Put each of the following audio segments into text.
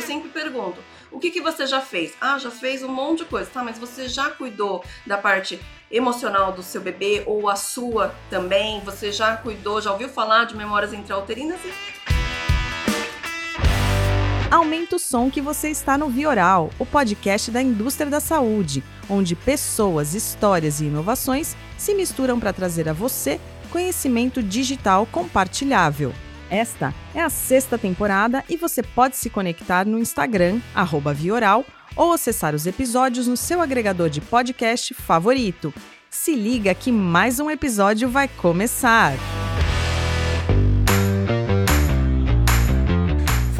eu sempre pergunto: o que, que você já fez? Ah, já fez um monte de coisa, tá? Mas você já cuidou da parte emocional do seu bebê ou a sua também? Você já cuidou, já ouviu falar de memórias intrauterinas? Aumenta o som que você está no Vioral, o podcast da indústria da saúde, onde pessoas, histórias e inovações se misturam para trazer a você conhecimento digital compartilhável. Esta é a sexta temporada e você pode se conectar no Instagram, Vioral, ou acessar os episódios no seu agregador de podcast favorito. Se liga que mais um episódio vai começar!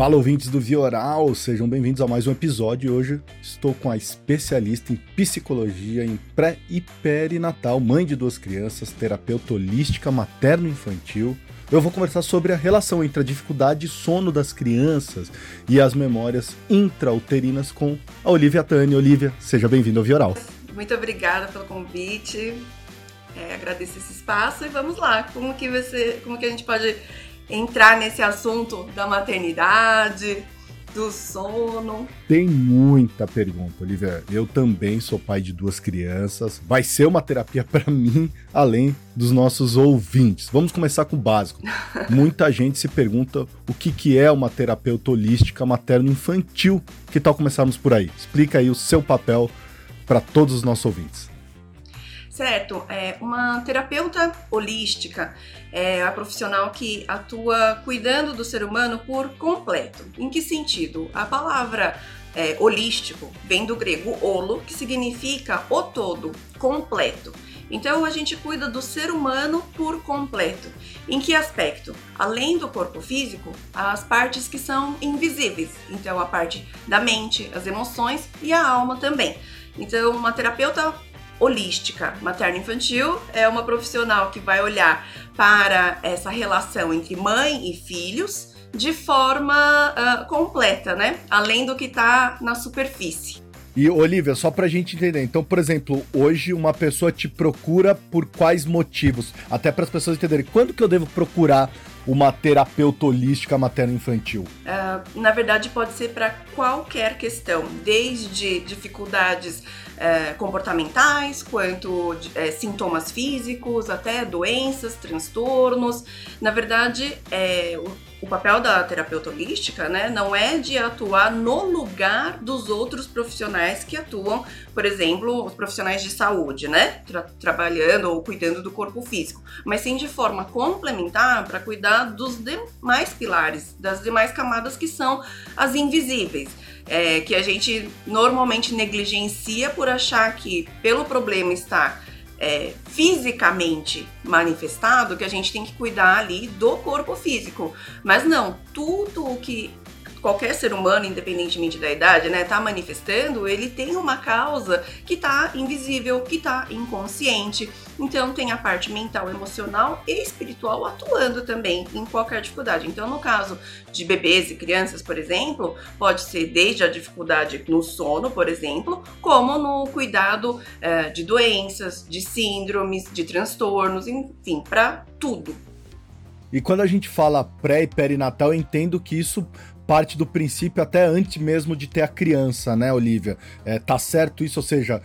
Fala ouvintes do Vioral, sejam bem-vindos a mais um episódio. Hoje estou com a especialista em psicologia em pré e perinatal, mãe de duas crianças, terapeuta holística materno-infantil. Eu vou conversar sobre a relação entre a dificuldade de sono das crianças e as memórias intrauterinas com a Olivia Tani. Olivia, seja bem-vinda ao Vioral. Muito obrigada pelo convite. É, agradeço esse espaço e vamos lá. Como que você, como que a gente pode entrar nesse assunto da maternidade, do sono. Tem muita pergunta, Olivia. Eu também sou pai de duas crianças. Vai ser uma terapia para mim, além dos nossos ouvintes. Vamos começar com o básico. Muita gente se pergunta o que, que é uma terapeuta holística materno-infantil. Que tal começarmos por aí? Explica aí o seu papel para todos os nossos ouvintes. Certo, é, uma terapeuta holística é a profissional que atua cuidando do ser humano por completo. Em que sentido? A palavra é, holístico vem do grego holo, que significa o todo, completo. Então a gente cuida do ser humano por completo. Em que aspecto? Além do corpo físico, as partes que são invisíveis. Então a parte da mente, as emoções e a alma também. Então uma terapeuta holística materno-infantil é uma profissional que vai olhar para essa relação entre mãe e filhos de forma uh, completa, né? Além do que está na superfície. E, Olivia, só pra gente entender, então, por exemplo, hoje uma pessoa te procura por quais motivos? Até para as pessoas entenderem, quando que eu devo procurar uma terapeuta holística materno-infantil? Uh, na verdade, pode ser para qualquer questão, desde dificuldades uh, comportamentais, quanto uh, sintomas físicos, até doenças, transtornos. Na verdade, é, o papel da terapeuta holística, né, não é de atuar no lugar dos outros profissionais que atuam, por exemplo, os profissionais de saúde, né, tra trabalhando ou cuidando do corpo físico, mas sim de forma complementar para cuidar dos demais pilares, das demais camadas que são as invisíveis. É, que a gente normalmente negligencia por achar que pelo problema estar é, fisicamente manifestado que a gente tem que cuidar ali do corpo físico. Mas não, tudo o que qualquer ser humano, independentemente da idade, né, tá manifestando, ele tem uma causa que tá invisível, que tá inconsciente. Então tem a parte mental, emocional e espiritual atuando também em qualquer dificuldade. Então, no caso de bebês e crianças, por exemplo, pode ser desde a dificuldade no sono, por exemplo, como no cuidado eh, de doenças, de síndromes, de transtornos, enfim, para tudo. E quando a gente fala pré e perinatal, eu entendo que isso parte do princípio até antes mesmo de ter a criança, né, Olivia? É, tá certo isso? Ou seja,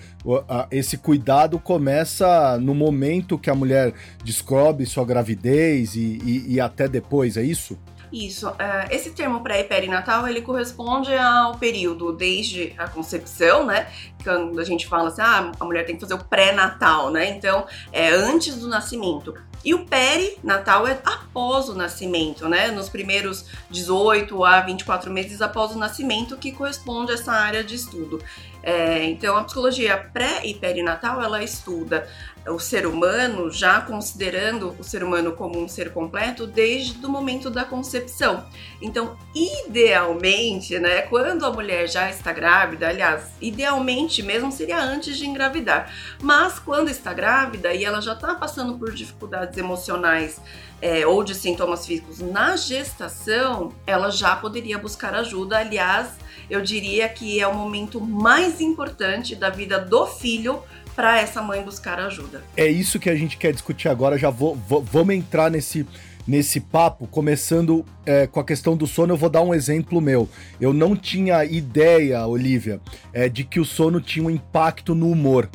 esse cuidado começa no momento que a mulher descobre sua gravidez e, e, e até depois, é isso? Isso. Uh, esse termo pré e perinatal, ele corresponde ao período desde a concepção, né? Quando a gente fala assim, ah, a mulher tem que fazer o pré-natal, né? Então, é antes do nascimento. E o perinatal é após o nascimento, né? Nos primeiros 18 a 24 meses após o nascimento, que corresponde a essa área de estudo. É, então, a psicologia pré e perinatal, ela estuda o ser humano, já considerando o ser humano como um ser completo desde o momento da concepção. Então, idealmente, né, quando a mulher já está grávida, aliás, idealmente mesmo seria antes de engravidar, mas quando está grávida e ela já está passando por dificuldades emocionais é, ou de sintomas físicos na gestação, ela já poderia buscar ajuda. Aliás, eu diria que é o momento mais importante da vida do filho para essa mãe buscar ajuda. É isso que a gente quer discutir agora. Já vou, vou vamos entrar nesse nesse papo, começando é, com a questão do sono, eu vou dar um exemplo meu. Eu não tinha ideia, Olivia, é, de que o sono tinha um impacto no humor.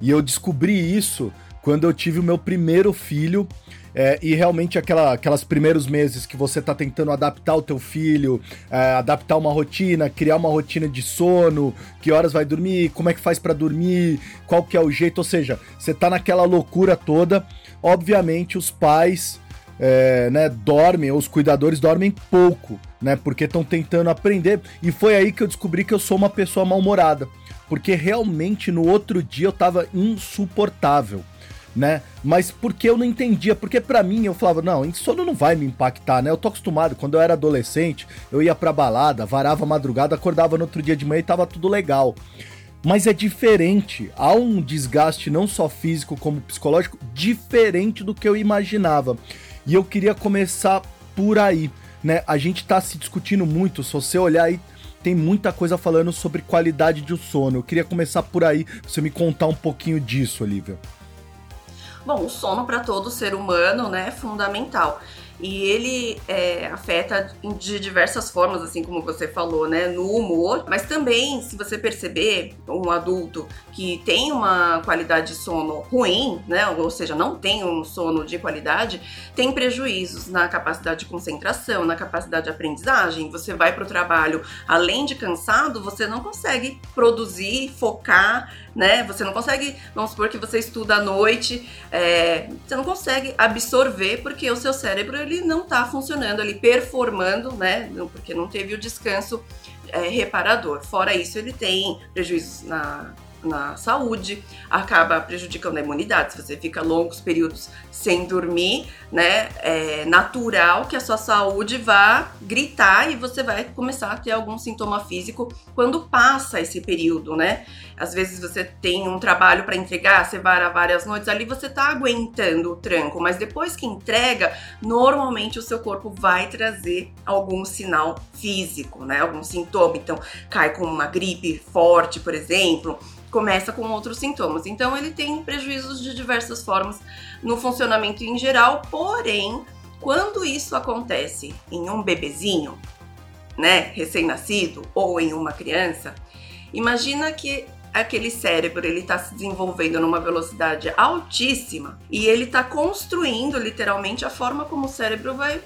E eu descobri isso quando eu tive o meu primeiro filho. É, e realmente aquela, aquelas primeiros meses que você está tentando adaptar o teu filho, é, adaptar uma rotina, criar uma rotina de sono, que horas vai dormir, como é que faz para dormir, qual que é o jeito, ou seja, você está naquela loucura toda. Obviamente os pais é, né, dormem, os cuidadores dormem pouco, né? Porque estão tentando aprender. E foi aí que eu descobri que eu sou uma pessoa mal-humorada. Porque realmente no outro dia eu tava insuportável. Né? Mas porque eu não entendia, porque para mim eu falava, não, sono não vai me impactar, né? Eu tô acostumado, quando eu era adolescente, eu ia pra balada, varava madrugada, acordava no outro dia de manhã e tava tudo legal. Mas é diferente, há um desgaste não só físico como psicológico diferente do que eu imaginava. E eu queria começar por aí, né? A gente tá se discutindo muito, se você olhar aí, tem muita coisa falando sobre qualidade de sono. Eu queria começar por aí, você me contar um pouquinho disso, Olivia. Bom, o sono para todo ser humano, né, é fundamental e ele é, afeta de diversas formas, assim como você falou, né, no humor, mas também, se você perceber, um adulto que tem uma qualidade de sono ruim, né, ou seja, não tem um sono de qualidade, tem prejuízos na capacidade de concentração, na capacidade de aprendizagem. Você vai para o trabalho, além de cansado, você não consegue produzir, focar, né? Você não consegue, vamos supor que você estuda à noite, é, você não consegue absorver porque o seu cérebro ele não está funcionando, ali performando, né? Porque não teve o descanso é, reparador. Fora isso, ele tem prejuízos na na saúde, acaba prejudicando a imunidade. Se você fica longos períodos sem dormir, né, é natural que a sua saúde vá gritar e você vai começar a ter algum sintoma físico quando passa esse período, né? Às vezes você tem um trabalho para entregar, você vara várias noites, ali você tá aguentando o tranco, mas depois que entrega, normalmente o seu corpo vai trazer algum sinal físico, né? Algum sintoma. Então, cai com uma gripe forte, por exemplo, começa com outros sintomas. Então ele tem prejuízos de diversas formas no funcionamento em geral, porém, quando isso acontece em um bebezinho, né, recém-nascido ou em uma criança, imagina que aquele cérebro ele está se desenvolvendo numa velocidade altíssima e ele está construindo literalmente a forma como o cérebro vai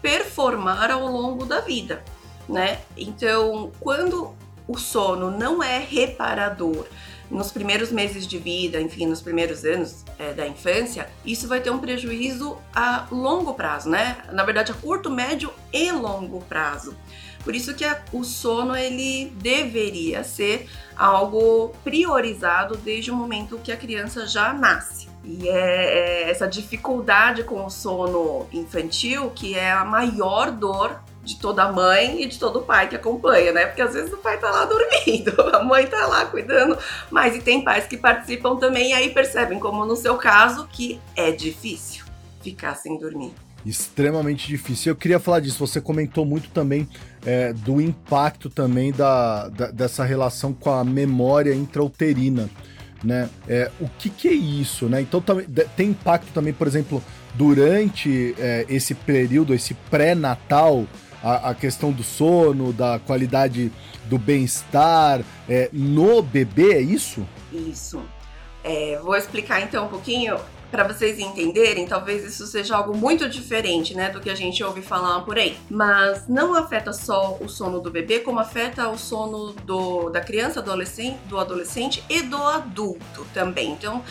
performar ao longo da vida, né? Então, quando o sono não é reparador, nos primeiros meses de vida, enfim, nos primeiros anos é, da infância, isso vai ter um prejuízo a longo prazo, né? Na verdade, a curto, médio e longo prazo. Por isso que a, o sono ele deveria ser algo priorizado desde o momento que a criança já nasce. E é, é essa dificuldade com o sono infantil que é a maior dor de toda mãe e de todo pai que acompanha, né? Porque às vezes o pai tá lá dormindo, a mãe tá lá cuidando, mas e tem pais que participam também e aí percebem, como no seu caso, que é difícil ficar sem dormir. Extremamente difícil. Eu queria falar disso. Você comentou muito também é, do impacto também da, da, dessa relação com a memória intrauterina, né? É, o que, que é isso, né? Então tem impacto também, por exemplo, durante é, esse período, esse pré-natal, a, a, questão do sono, da qualidade do bem-estar é, no bebê, é isso? Isso. É, vou explicar então um pouquinho para vocês entenderem, talvez isso seja algo muito diferente, né, do que a gente ouve falar por aí. Mas não afeta só o sono do bebê, como afeta o sono do, da criança, adolescente, do adolescente e do adulto também. Então,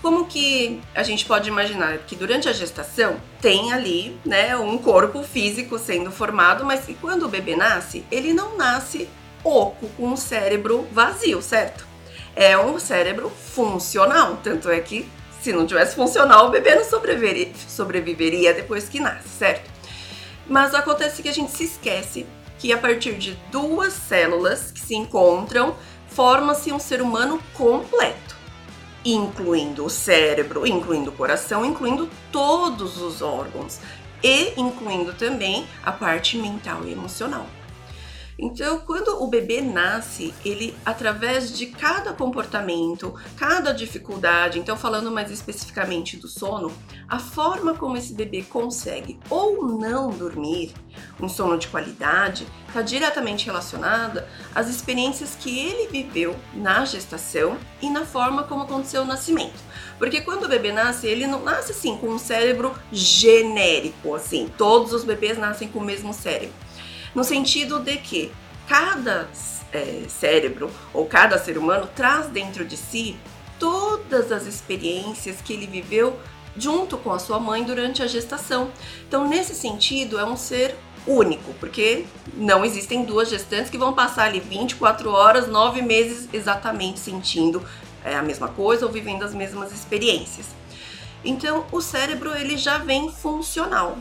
como que a gente pode imaginar que durante a gestação tem ali, né, um corpo físico sendo formado, mas quando o bebê nasce, ele não nasce oco, com um cérebro vazio, certo? É um cérebro funcional, tanto é que se não tivesse funcional, o bebê não sobreviveria, sobreviveria depois que nasce, certo? Mas acontece que a gente se esquece que a partir de duas células que se encontram, forma-se um ser humano completo incluindo o cérebro, incluindo o coração, incluindo todos os órgãos e incluindo também a parte mental e emocional. Então, quando o bebê nasce, ele, através de cada comportamento, cada dificuldade, então, falando mais especificamente do sono, a forma como esse bebê consegue ou não dormir, um sono de qualidade, está diretamente relacionada às experiências que ele viveu na gestação e na forma como aconteceu o nascimento. Porque quando o bebê nasce, ele não nasce assim com um cérebro genérico, assim, todos os bebês nascem com o mesmo cérebro no sentido de que cada é, cérebro ou cada ser humano traz dentro de si todas as experiências que ele viveu junto com a sua mãe durante a gestação. Então, nesse sentido, é um ser único, porque não existem duas gestantes que vão passar ali 24 horas, 9 meses exatamente sentindo é, a mesma coisa ou vivendo as mesmas experiências. Então, o cérebro ele já vem funcional.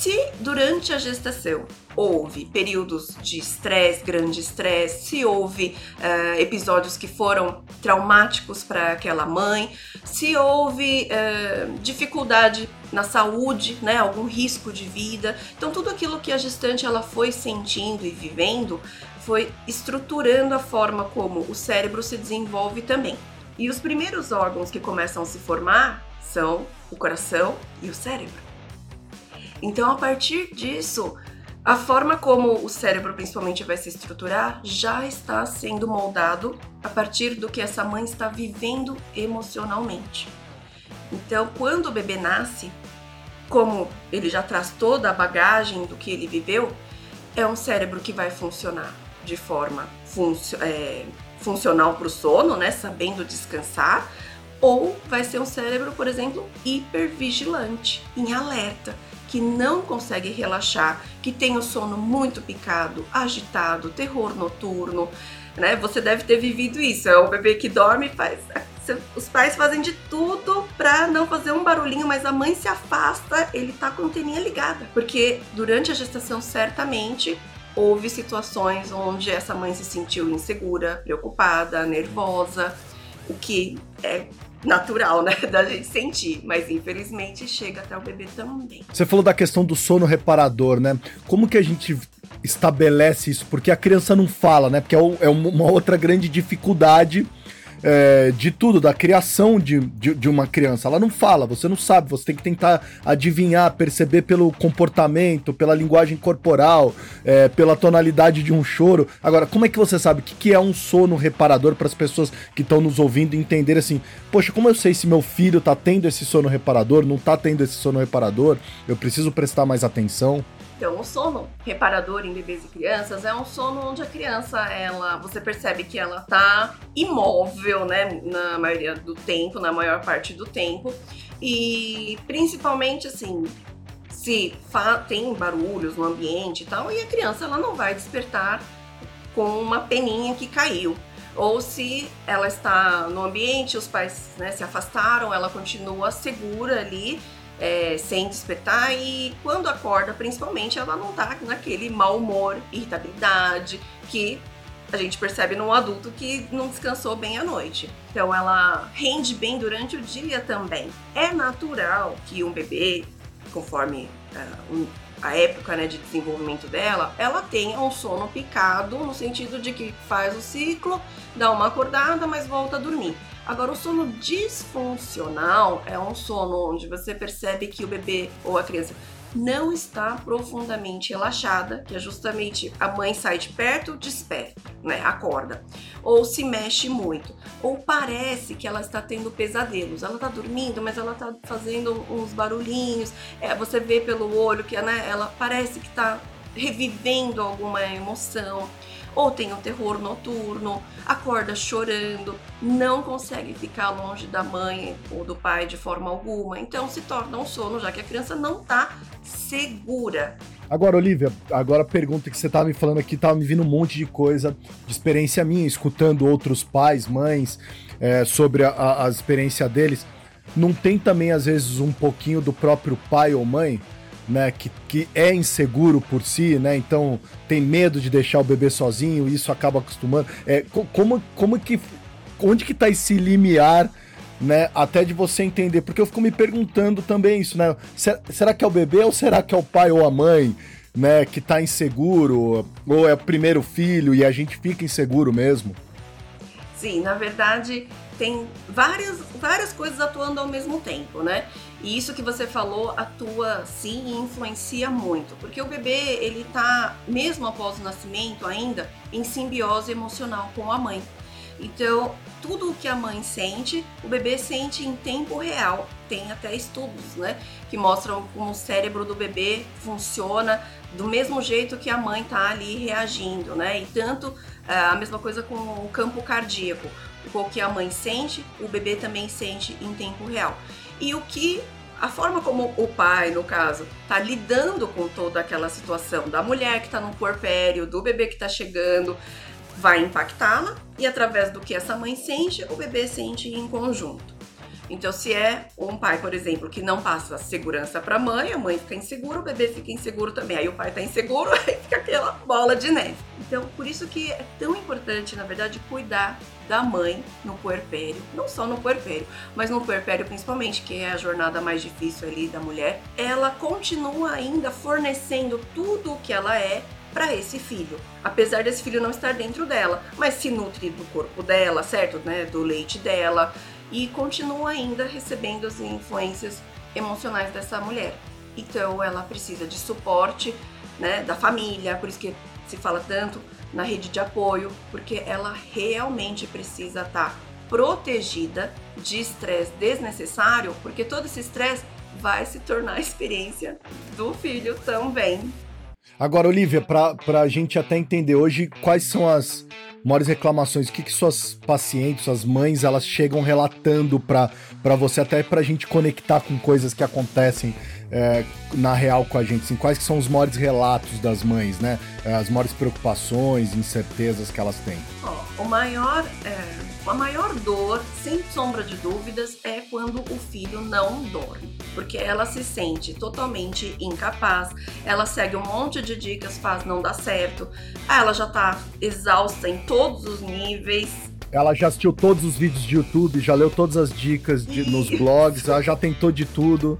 Se durante a gestação houve períodos de estresse, grande estresse, se houve uh, episódios que foram traumáticos para aquela mãe, se houve uh, dificuldade na saúde, né, algum risco de vida. Então tudo aquilo que a gestante ela foi sentindo e vivendo foi estruturando a forma como o cérebro se desenvolve também. E os primeiros órgãos que começam a se formar são o coração e o cérebro. Então, a partir disso, a forma como o cérebro principalmente vai se estruturar já está sendo moldado a partir do que essa mãe está vivendo emocionalmente. Então, quando o bebê nasce, como ele já traz toda a bagagem do que ele viveu, é um cérebro que vai funcionar de forma funcio é, funcional para o sono, né, sabendo descansar, ou vai ser um cérebro, por exemplo, hipervigilante, em alerta que não consegue relaxar, que tem o sono muito picado, agitado, terror noturno, né? Você deve ter vivido isso. É o bebê que dorme e faz. Os pais fazem de tudo para não fazer um barulhinho, mas a mãe se afasta, ele tá com a anteninha ligada. Porque durante a gestação, certamente, houve situações onde essa mãe se sentiu insegura, preocupada, nervosa, o que é natural, né, da gente sentir, mas infelizmente chega até o bebê também. Você falou da questão do sono reparador, né? Como que a gente estabelece isso? Porque a criança não fala, né? Porque é, é uma outra grande dificuldade é, de tudo, da criação de, de, de, uma criança. Ela não fala, você não sabe, você tem que tentar adivinhar, perceber pelo comportamento, pela linguagem corporal, é, pela tonalidade de um choro. Agora, como é que você sabe o que, que é um sono reparador para as pessoas que estão nos ouvindo entender assim? Poxa, como eu sei se meu filho tá tendo esse sono reparador, não tá tendo esse sono reparador? Eu preciso prestar mais atenção. Então, o sono reparador em bebês e crianças é um sono onde a criança, ela, você percebe que ela tá imóvel, né, na maioria do tempo, na maior parte do tempo, e principalmente assim, se tem barulhos no ambiente e tal, e a criança ela não vai despertar com uma peninha que caiu. Ou se ela está no ambiente, os pais né, se afastaram, ela continua segura ali é, sem despertar e quando acorda, principalmente, ela não tá naquele mau humor, irritabilidade que a gente percebe num adulto que não descansou bem à noite. Então ela rende bem durante o dia também. É natural que um bebê, conforme uh, um, a época né, de desenvolvimento dela, ela tenha um sono picado, no sentido de que faz o ciclo, dá uma acordada, mas volta a dormir. Agora, o sono disfuncional é um sono onde você percebe que o bebê ou a criança não está profundamente relaxada, que é justamente a mãe sai de perto, desperta, né? Acorda. Ou se mexe muito. Ou parece que ela está tendo pesadelos. Ela está dormindo, mas ela está fazendo uns barulhinhos. É, você vê pelo olho que né, ela parece que está revivendo alguma emoção ou tem um terror noturno, acorda chorando, não consegue ficar longe da mãe ou do pai de forma alguma, então se torna um sono, já que a criança não está segura. Agora, Olivia, agora a pergunta que você estava me falando aqui, estava me vindo um monte de coisa de experiência minha, escutando outros pais, mães, é, sobre a, a experiência deles. Não tem também, às vezes, um pouquinho do próprio pai ou mãe? Né, que, que é inseguro por si, né, então tem medo de deixar o bebê sozinho, e isso acaba acostumando. É, como, como que, onde que tá esse limiar, né, até de você entender, porque eu fico me perguntando também isso, né, será que é o bebê ou será que é o pai ou a mãe? né, que tá inseguro, ou é o primeiro filho e a gente fica inseguro mesmo? Sim, na verdade, tem várias, várias coisas atuando ao mesmo tempo, né? E isso que você falou atua sim e influencia muito, porque o bebê, ele tá, mesmo após o nascimento ainda, em simbiose emocional com a mãe. Então, tudo o que a mãe sente, o bebê sente em tempo real. Tem até estudos, né, que mostram como o cérebro do bebê funciona do mesmo jeito que a mãe tá ali reagindo, né? E tanto é, a mesma coisa com o campo cardíaco. O que a mãe sente, o bebê também sente em tempo real. E o que a forma como o pai, no caso, tá lidando com toda aquela situação da mulher que tá no puerpério, do bebê que tá chegando, vai impactá-la e através do que essa mãe sente, o bebê sente em conjunto. Então, se é um pai, por exemplo, que não passa segurança para a mãe, a mãe fica insegura, o bebê fica inseguro também. Aí o pai tá inseguro, aí fica aquela bola de neve. Então, por isso que é tão importante, na verdade, cuidar da mãe no puerpério, não só no puerpério, mas no puerpério principalmente, que é a jornada mais difícil ali da mulher. Ela continua ainda fornecendo tudo o que ela é para esse filho, apesar desse filho não estar dentro dela, mas se nutre do corpo dela, certo, né, do leite dela e continua ainda recebendo as influências emocionais dessa mulher. Então ela precisa de suporte, né, da família, por isso que se fala tanto na rede de apoio, porque ela realmente precisa estar tá protegida de estresse desnecessário, porque todo esse estresse vai se tornar a experiência do filho também. Agora, Olivia, para a gente até entender hoje quais são as maiores reclamações, o que, que suas pacientes, suas mães, elas chegam relatando para você, até para a gente conectar com coisas que acontecem é, na real com a gente? Assim, quais que são os maiores relatos das mães, né? É, as maiores preocupações, incertezas que elas têm? Oh, o maior, é, a maior dor, sem sombra de dúvidas, é quando o filho não dorme. Porque ela se sente totalmente incapaz, ela segue um monte de dicas, faz não dar certo, ela já tá exausta em todos os níveis, ela já assistiu todos os vídeos de YouTube, já leu todas as dicas de, nos blogs, ela já tentou de tudo.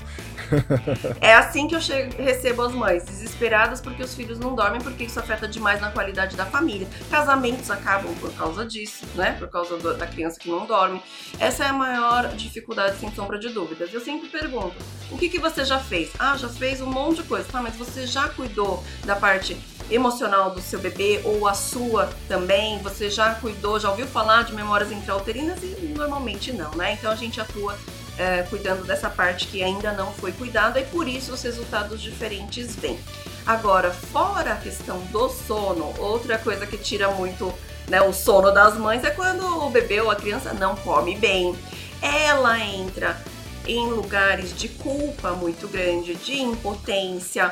é assim que eu chego, recebo as mães, desesperadas porque os filhos não dormem, porque isso afeta demais na qualidade da família. Casamentos acabam por causa disso, né? Por causa do, da criança que não dorme. Essa é a maior dificuldade, sem sombra de dúvidas. Eu sempre pergunto: o que, que você já fez? Ah, já fez um monte de coisa. Tá, mas você já cuidou da parte emocional do seu bebê ou a sua também? Você já cuidou, já ouviu falar de memórias intrauterinas? E normalmente não, né? Então a gente atua é, cuidando dessa parte que ainda não foi cuidada e por isso os resultados diferentes vêm. Agora, fora a questão do sono, outra coisa que tira muito né, o sono das mães é quando o bebê ou a criança não come bem. Ela entra em lugares de culpa muito grande, de impotência,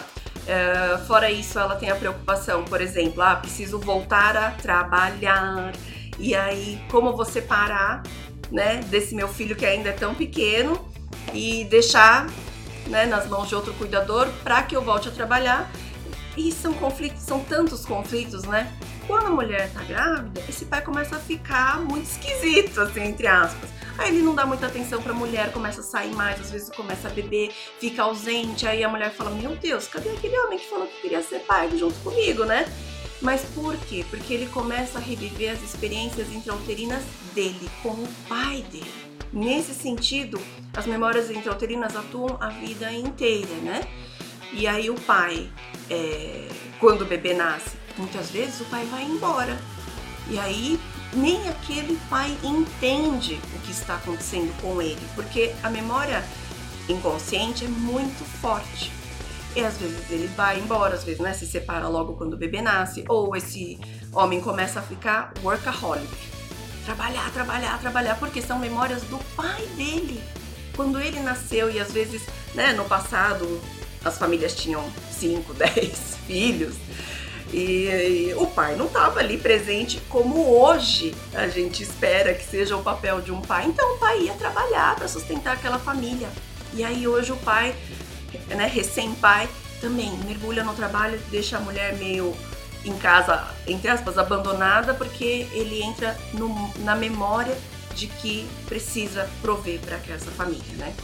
Uh, fora isso, ela tem a preocupação, por exemplo, ah, preciso voltar a trabalhar. E aí, como vou separar, né, desse meu filho que ainda é tão pequeno e deixar, né, nas mãos de outro cuidador para que eu volte a trabalhar? E são conflitos, são tantos conflitos, né? Quando a mulher tá grávida, esse pai começa a ficar muito esquisito, assim, entre aspas. Aí ele não dá muita atenção pra mulher, começa a sair mais, às vezes começa a beber, fica ausente. Aí a mulher fala: Meu Deus, cadê aquele homem que falou que queria ser pai junto comigo, né? Mas por quê? Porque ele começa a reviver as experiências intrauterinas dele com o pai dele. Nesse sentido, as memórias intrauterinas atuam a vida inteira, né? E aí o pai, é, quando o bebê nasce, muitas vezes o pai vai embora. E aí nem aquele pai entende o que está acontecendo com ele, porque a memória inconsciente é muito forte. E às vezes ele vai embora, às vezes né, se separa logo quando o bebê nasce, ou esse homem começa a ficar workaholic. Trabalhar, trabalhar, trabalhar, porque são memórias do pai dele. Quando ele nasceu e às vezes, né, no passado, as famílias tinham 5, 10 filhos, e, e o pai não estava ali presente como hoje a gente espera que seja o papel de um pai. Então o pai ia trabalhar para sustentar aquela família. E aí hoje o pai, né, recém-pai, também mergulha no trabalho, deixa a mulher meio em casa, entre aspas, abandonada, porque ele entra no, na memória de que precisa prover para essa família, né?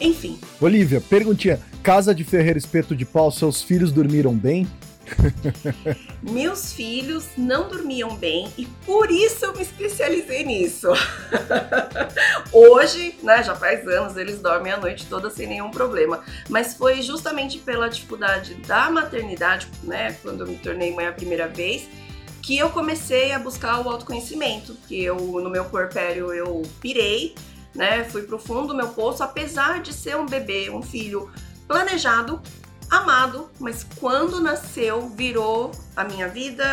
Enfim. Olivia, perguntinha. Casa de Ferreira Espeto de Pau, seus filhos dormiram bem? Meus filhos não dormiam bem e por isso eu me especializei nisso. Hoje, né, já faz anos, eles dormem a noite toda sem nenhum problema. Mas foi justamente pela dificuldade da maternidade, né, quando eu me tornei mãe a primeira vez, que eu comecei a buscar o autoconhecimento, que eu no meu corpéreo eu pirei, né, fui pro fundo do meu poço, apesar de ser um bebê, um filho planejado, amado, mas quando nasceu virou a minha vida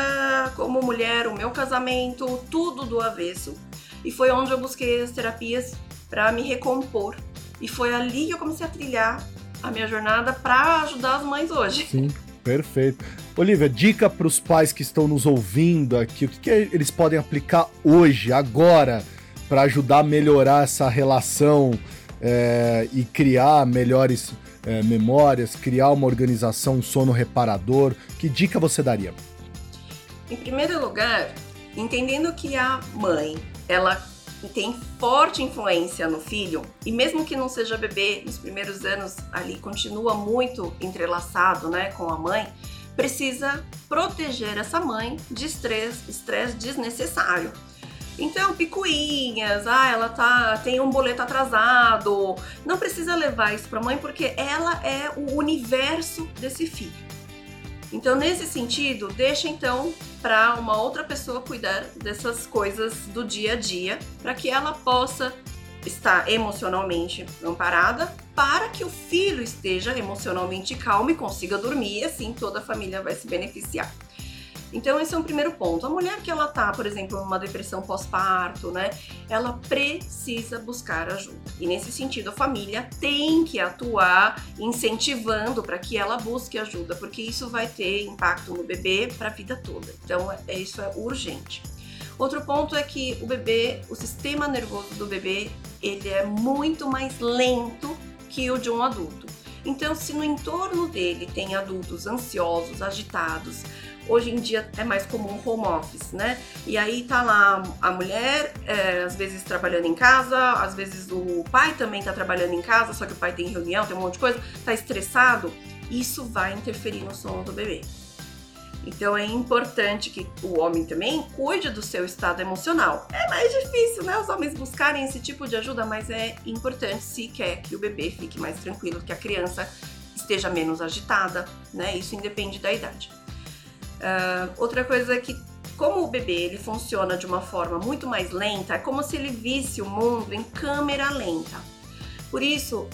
como mulher, o meu casamento, tudo do avesso. E foi onde eu busquei as terapias para me recompor. E foi ali que eu comecei a trilhar a minha jornada para ajudar as mães hoje. Sim, perfeito. Olivia, dica para os pais que estão nos ouvindo aqui, o que, que eles podem aplicar hoje, agora, para ajudar a melhorar essa relação é, e criar melhores é, memórias, criar uma organização, um sono reparador? Que dica você daria? Em primeiro lugar, entendendo que a mãe, ela tem forte influência no filho, e mesmo que não seja bebê, nos primeiros anos ali continua muito entrelaçado né, com a mãe, precisa proteger essa mãe de estresse, estresse desnecessário. Então, picuinhas, ah, ela tá, tem um boleto atrasado. Não precisa levar isso para mãe porque ela é o universo desse filho. Então, nesse sentido, deixa então para uma outra pessoa cuidar dessas coisas do dia a dia, para que ela possa estar emocionalmente amparada, para que o filho esteja emocionalmente calmo e consiga dormir, e assim toda a família vai se beneficiar. Então esse é um primeiro ponto. A mulher que ela tá, por exemplo, numa depressão pós-parto, né, ela precisa buscar ajuda. E nesse sentido, a família tem que atuar incentivando para que ela busque ajuda, porque isso vai ter impacto no bebê para a vida toda. Então é, isso é urgente. Outro ponto é que o bebê, o sistema nervoso do bebê, ele é muito mais lento que o de um adulto. Então, se no entorno dele tem adultos ansiosos, agitados, Hoje em dia é mais comum home office, né? E aí tá lá a mulher, é, às vezes trabalhando em casa, às vezes o pai também tá trabalhando em casa, só que o pai tem reunião, tem um monte de coisa, tá estressado. Isso vai interferir no sono do bebê. Então é importante que o homem também cuide do seu estado emocional. É mais difícil, né? Os homens buscarem esse tipo de ajuda, mas é importante se quer que o bebê fique mais tranquilo, que a criança esteja menos agitada, né? Isso independe da idade. Uh, outra coisa é que, como o bebê ele funciona de uma forma muito mais lenta, é como se ele visse o mundo em câmera lenta. Por isso,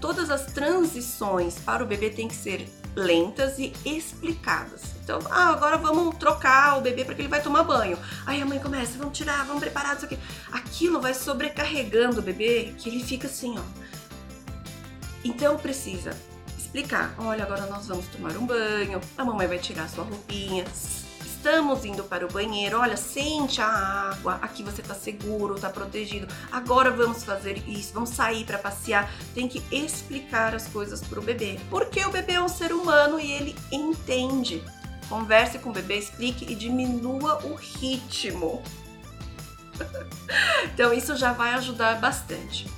todas as transições para o bebê têm que ser lentas e explicadas. Então, ah, agora vamos trocar o bebê porque ele vai tomar banho. Aí a mãe começa, vamos tirar, vamos preparar isso aqui. Aquilo vai sobrecarregando o bebê que ele fica assim, ó. Então precisa explicar: olha, agora nós vamos tomar um banho, a mamãe vai tirar sua roupinha. Estamos indo para o banheiro, olha, sente a água, aqui você está seguro, está protegido. Agora vamos fazer isso, vamos sair para passear. Tem que explicar as coisas para o bebê, porque o bebê é um ser humano e ele entende. Converse com o bebê, explique e diminua o ritmo. então isso já vai ajudar bastante.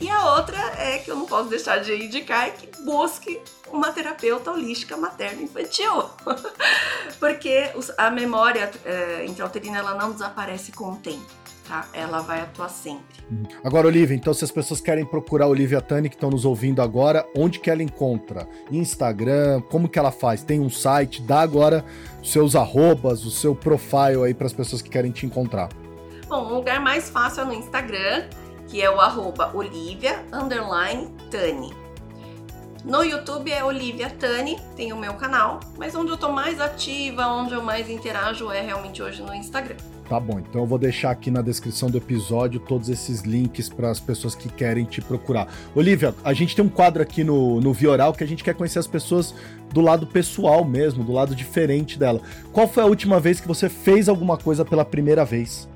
E a outra é que eu não posso deixar de indicar é que busque uma terapeuta holística materno-infantil. Porque a memória é, intrauterina ela não desaparece com o tempo. Tá? Ela vai atuar sempre. Uhum. Agora, Olivia, então se as pessoas querem procurar a Olivia Tani, que estão nos ouvindo agora, onde que ela encontra? Instagram, como que ela faz? Tem um site? Dá agora os seus arrobas, o seu profile aí para as pessoas que querem te encontrar. Bom, o lugar mais fácil é no Instagram, que é o arroba Olivia Tani. No YouTube é Olivia Tani, tem o meu canal, mas onde eu tô mais ativa, onde eu mais interajo é realmente hoje no Instagram. Tá bom, então eu vou deixar aqui na descrição do episódio todos esses links para as pessoas que querem te procurar. Olivia, a gente tem um quadro aqui no, no Vioral que a gente quer conhecer as pessoas do lado pessoal mesmo, do lado diferente dela. Qual foi a última vez que você fez alguma coisa pela primeira vez?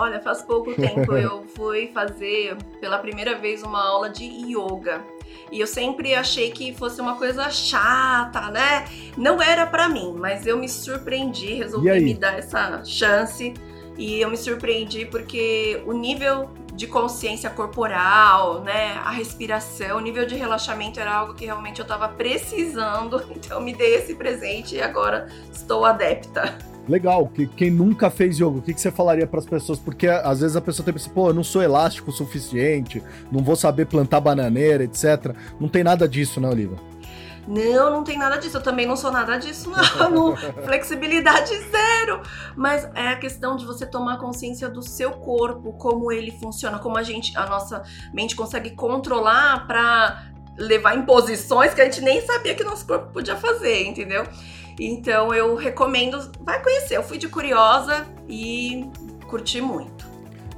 Olha, faz pouco tempo eu fui fazer pela primeira vez uma aula de yoga. E eu sempre achei que fosse uma coisa chata, né? Não era para mim, mas eu me surpreendi, resolvi me dar essa chance. E eu me surpreendi porque o nível de consciência corporal, né? A respiração, o nível de relaxamento era algo que realmente eu estava precisando. Então me dei esse presente e agora estou adepta. Legal, que quem nunca fez yoga, o que, que você falaria para as pessoas? Porque às vezes a pessoa tem pensa, pô, eu não sou elástico o suficiente, não vou saber plantar bananeira, etc. Não tem nada disso, né, Oliva? Não, não tem nada disso. Eu também não sou nada disso, não. Flexibilidade zero. Mas é a questão de você tomar consciência do seu corpo, como ele funciona, como a gente, a nossa mente consegue controlar para levar em posições que a gente nem sabia que nosso corpo podia fazer, entendeu? Então eu recomendo, vai conhecer. Eu fui de curiosa e curti muito.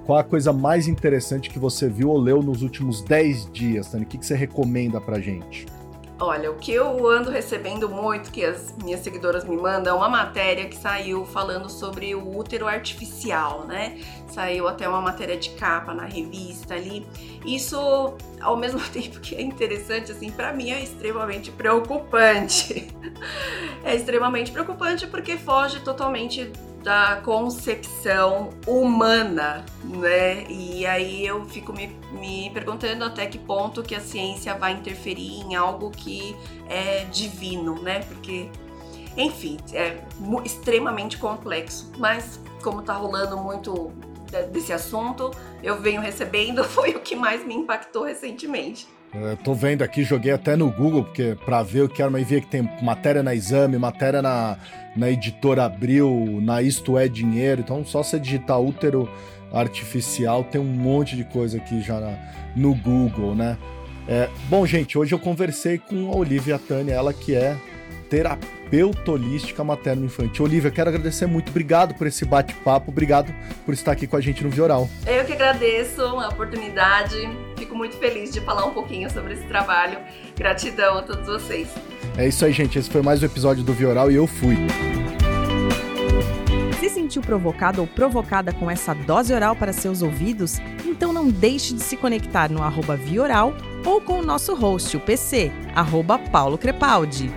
Qual a coisa mais interessante que você viu ou leu nos últimos 10 dias, Tani? O que, que você recomenda pra gente? Olha, o que eu ando recebendo muito, que as minhas seguidoras me mandam, é uma matéria que saiu falando sobre o útero artificial, né? Saiu até uma matéria de capa na revista ali. Isso, ao mesmo tempo que é interessante, assim, para mim é extremamente preocupante. é extremamente preocupante porque foge totalmente da concepção humana, né? E aí eu fico me, me perguntando até que ponto que a ciência vai interferir em algo que é divino, né? Porque, enfim, é extremamente complexo. Mas como tá rolando muito desse assunto, eu venho recebendo, foi o que mais me impactou recentemente. Eu tô vendo aqui, joguei até no Google, porque para ver eu quero mas ver que tem matéria na exame, matéria na, na editora Abril, na Isto É Dinheiro. Então, só você digitar útero artificial, tem um monte de coisa aqui já na, no Google, né? É, bom, gente, hoje eu conversei com a Olivia Tânia, ela que é terapeuta holística materno-infantil. Olivia, quero agradecer muito. Obrigado por esse bate-papo. Obrigado por estar aqui com a gente no Vioral. Eu que agradeço a oportunidade. Fico muito feliz de falar um pouquinho sobre esse trabalho. Gratidão a todos vocês. É isso aí, gente. Esse foi mais um episódio do Vioral e eu fui. Se sentiu provocado ou provocada com essa dose oral para seus ouvidos? Então não deixe de se conectar no arroba Vioral ou com o nosso host, o PC, arroba Paulo Crepaldi.